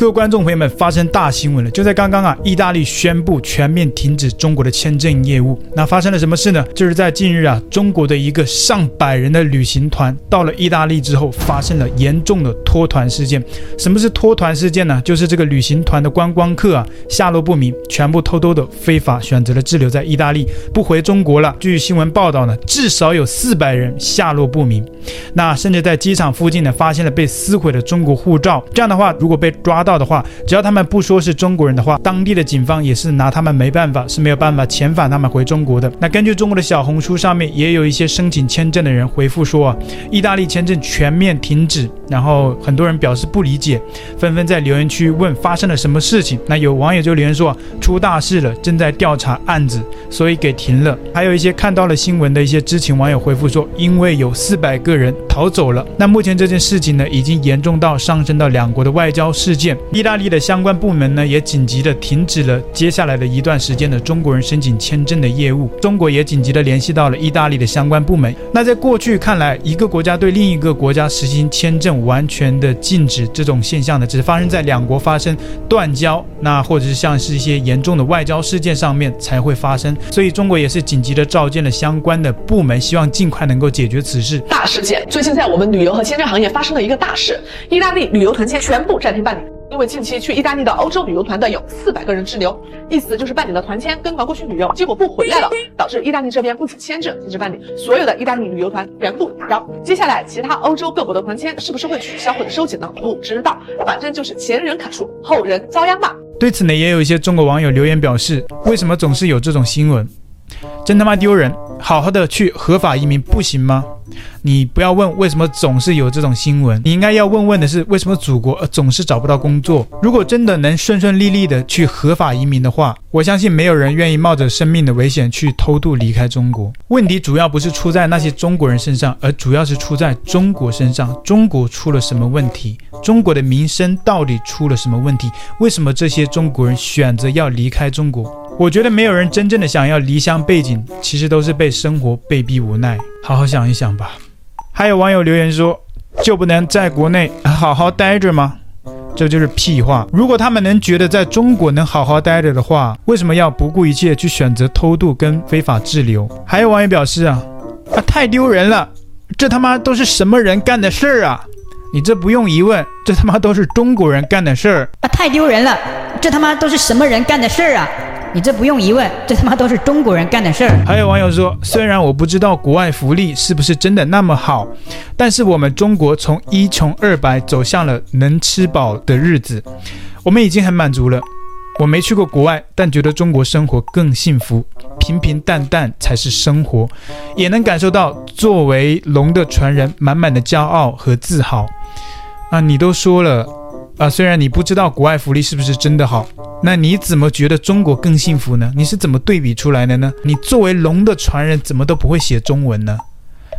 各位观众朋友们，发生大新闻了！就在刚刚啊，意大利宣布全面停止中国的签证业务。那发生了什么事呢？就是在近日啊，中国的一个上百人的旅行团到了意大利之后，发生了严重的脱团事件。什么是脱团事件呢？就是这个旅行团的观光客啊，下落不明，全部偷偷的非法选择了滞留在意大利，不回中国了。据新闻报道呢，至少有四百人下落不明。那甚至在机场附近呢，发现了被撕毁的中国护照。这样的话，如果被抓到到的话，只要他们不说是中国人的话，当地的警方也是拿他们没办法，是没有办法遣返他们回中国的。那根据中国的小红书上面，也有一些申请签证的人回复说啊，意大利签证全面停止。然后很多人表示不理解，纷纷在留言区问发生了什么事情。那有网友就留言说，出大事了，正在调查案子，所以给停了。还有一些看到了新闻的一些知情网友回复说，因为有四百个人逃走了。那目前这件事情呢，已经严重到上升到两国的外交事件。意大利的相关部门呢，也紧急的停止了接下来的一段时间的中国人申请签证的业务。中国也紧急的联系到了意大利的相关部门。那在过去看来，一个国家对另一个国家实行签证完全的禁止这种现象呢，只发生在两国发生断交，那或者是像是一些严重的外交事件上面才会发生。所以中国也是紧急的召见了相关的部门，希望尽快能够解决此事。大事件，最近在我们旅游和签证行业发生了一个大事，意大利旅游团签全部暂停办理。因为近期去意大利的欧洲旅游团的有四百个人滞留，意思就是办理了团签，跟团过去旅游，结果不回来了，导致意大利这边不仅签证停止办理，所有的意大利旅游团全部打标。接下来其他欧洲各国的团签是不是会取消或者收紧呢？不知道，反正就是前人砍树，后人遭殃吧。对此呢，也有一些中国网友留言表示，为什么总是有这种新闻？真他妈丢人！好好的去合法移民不行吗？你不要问为什么总是有这种新闻，你应该要问问的是为什么祖国总是找不到工作。如果真的能顺顺利利的去合法移民的话，我相信没有人愿意冒着生命的危险去偷渡离开中国。问题主要不是出在那些中国人身上，而主要是出在中国身上。中国出了什么问题？中国的民生到底出了什么问题？为什么这些中国人选择要离开中国？我觉得没有人真正的想要离乡背井，其实都是被生活被逼无奈。好好想一想吧。还有网友留言说，就不能在国内 好好待着吗？这就是屁话。如果他们能觉得在中国能好好待着的话，为什么要不顾一切去选择偷渡跟非法滞留？还有网友表示啊，啊太丢人了，这他妈都是什么人干的事儿啊？你这不用疑问，这他妈都是中国人干的事儿啊！太丢人了，这他妈都是什么人干的事儿啊？你这不用疑问，这他妈都是中国人干的事儿。还有网友说，虽然我不知道国外福利是不是真的那么好，但是我们中国从一穷二白走向了能吃饱的日子，我们已经很满足了。我没去过国外，但觉得中国生活更幸福，平平淡淡才是生活，也能感受到作为龙的传人满满的骄傲和自豪。啊，你都说了，啊，虽然你不知道国外福利是不是真的好。那你怎么觉得中国更幸福呢？你是怎么对比出来的呢？你作为龙的传人，怎么都不会写中文呢？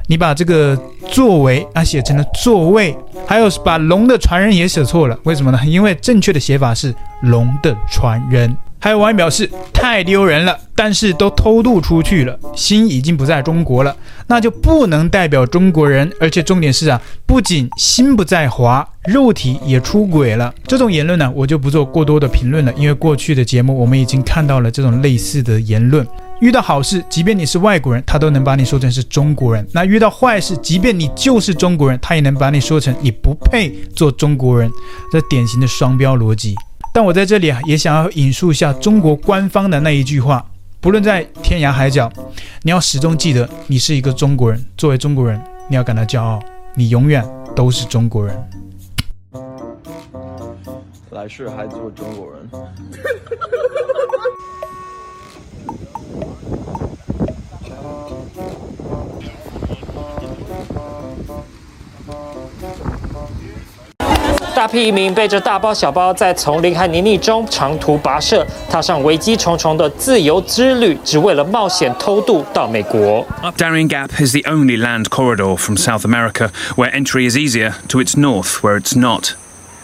你把这个作为啊写成了座位，还有把龙的传人也写错了，为什么呢？因为正确的写法是龙的传人。还有网友表示太丢人了，但是都偷渡出去了，心已经不在中国了，那就不能代表中国人。而且重点是啊，不仅心不在华，肉体也出轨了。这种言论呢，我就不做过多的评论了，因为过去的节目我们已经看到了这种类似的言论。遇到好事，即便你是外国人，他都能把你说成是中国人；那遇到坏事，即便你就是中国人，他也能把你说成你不配做中国人。这典型的双标逻辑。但我在这里啊，也想要引述一下中国官方的那一句话：不论在天涯海角，你要始终记得你是一个中国人。作为中国人，你要感到骄傲，你永远都是中国人。来世还做中国人。大批移民背着大包小包，在丛林和泥泞中长途跋涉，踏上危机重重的自由之旅，只为了冒险偷渡到美国。Darien Gap is the only land corridor from South America where entry is easier to its north, where it's not.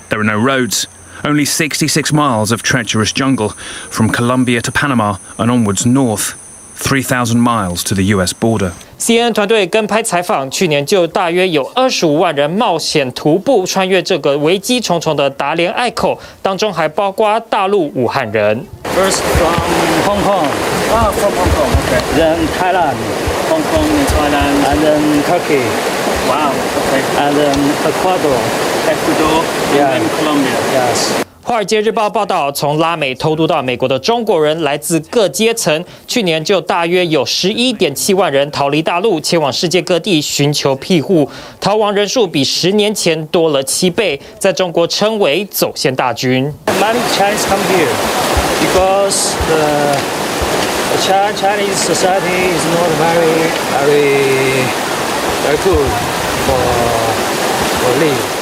There are no roads, only 66 miles of treacherous jungle from Colombia to Panama and onwards north, 3,000 miles to the U.S. border. CNN 团队跟拍采访，去年就大约有二十五万人冒险徒步穿越这个危机重重的达连隘口，当中还包括大陆武汉人。First from Hong Kong, Ah, from Hong Kong. Okay. then Thailand, Hong Kong, Thailand. and then Turkey, Wow. Okay. and then Ecuador. Ecuador Yeah. and then Colombia. Yes.《华尔街日报》报道，从拉美偷渡到美国的中国人来自各阶层，去年就大约有十一点七万人逃离大陆，前往世界各地寻求庇护，逃亡人数比十年前多了七倍，在中国称为“走线大军”。Many Chinese come here because the, the Chi- Chinese society is not very, very, very good for for live.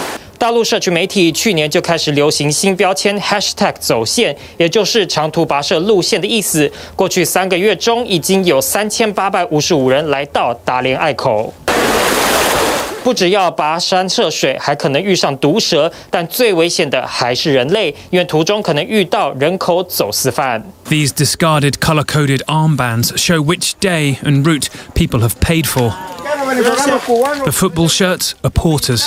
大陆社区媒体去年就开始流行新标签 #hashtag 走线，也就是长途跋涉路线的意思。过去三个月中，已经有三千八百五十五人来到达连隘口。不只要跋山涉水，还可能遇上毒蛇，但最危险的还是人类，因为途中可能遇到人口走私犯。 These discarded colour coded armbands show which day and route people have paid for. The football shirts are porters,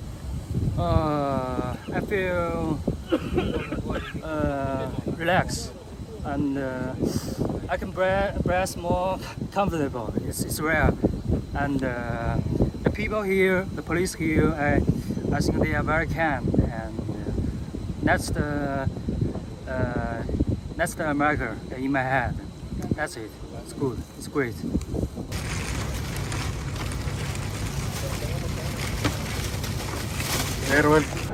Uh, I feel uh, relaxed and uh, I can breathe, breathe more comfortable. It's, it's rare. And uh, the people here, the police here, I, I think they are very kind. And uh, that's the uh, that's the America in my head. That's it. It's good. It's great. Farewell.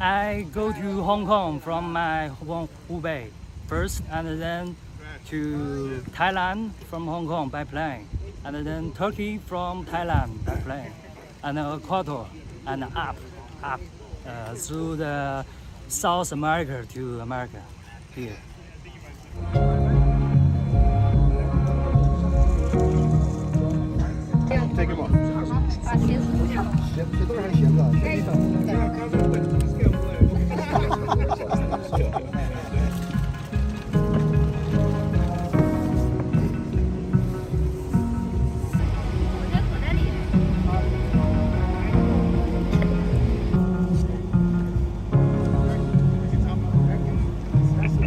Go to Hong Kong from my Hubei first, and then to Thailand from Hong Kong by plane, and then Turkey from Thailand by plane, and Ecuador, and up, up uh, through the South America to America here. Take them off.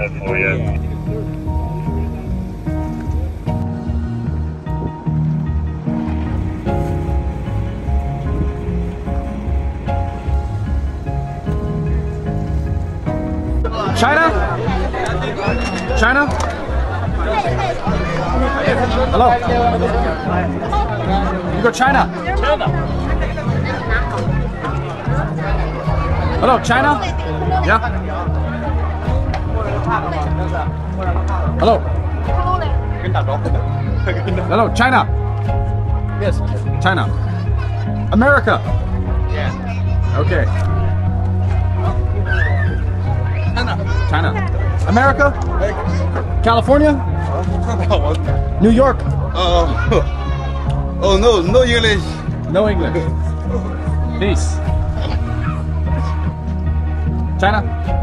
Oh, for you. China? China? Hello? You go China? Hello, China? Yeah? Hello? Hello, China? Yes. China. America? Yeah. Okay. China. China. America? California? New York? Oh, oh no, no English. No English. Peace. China?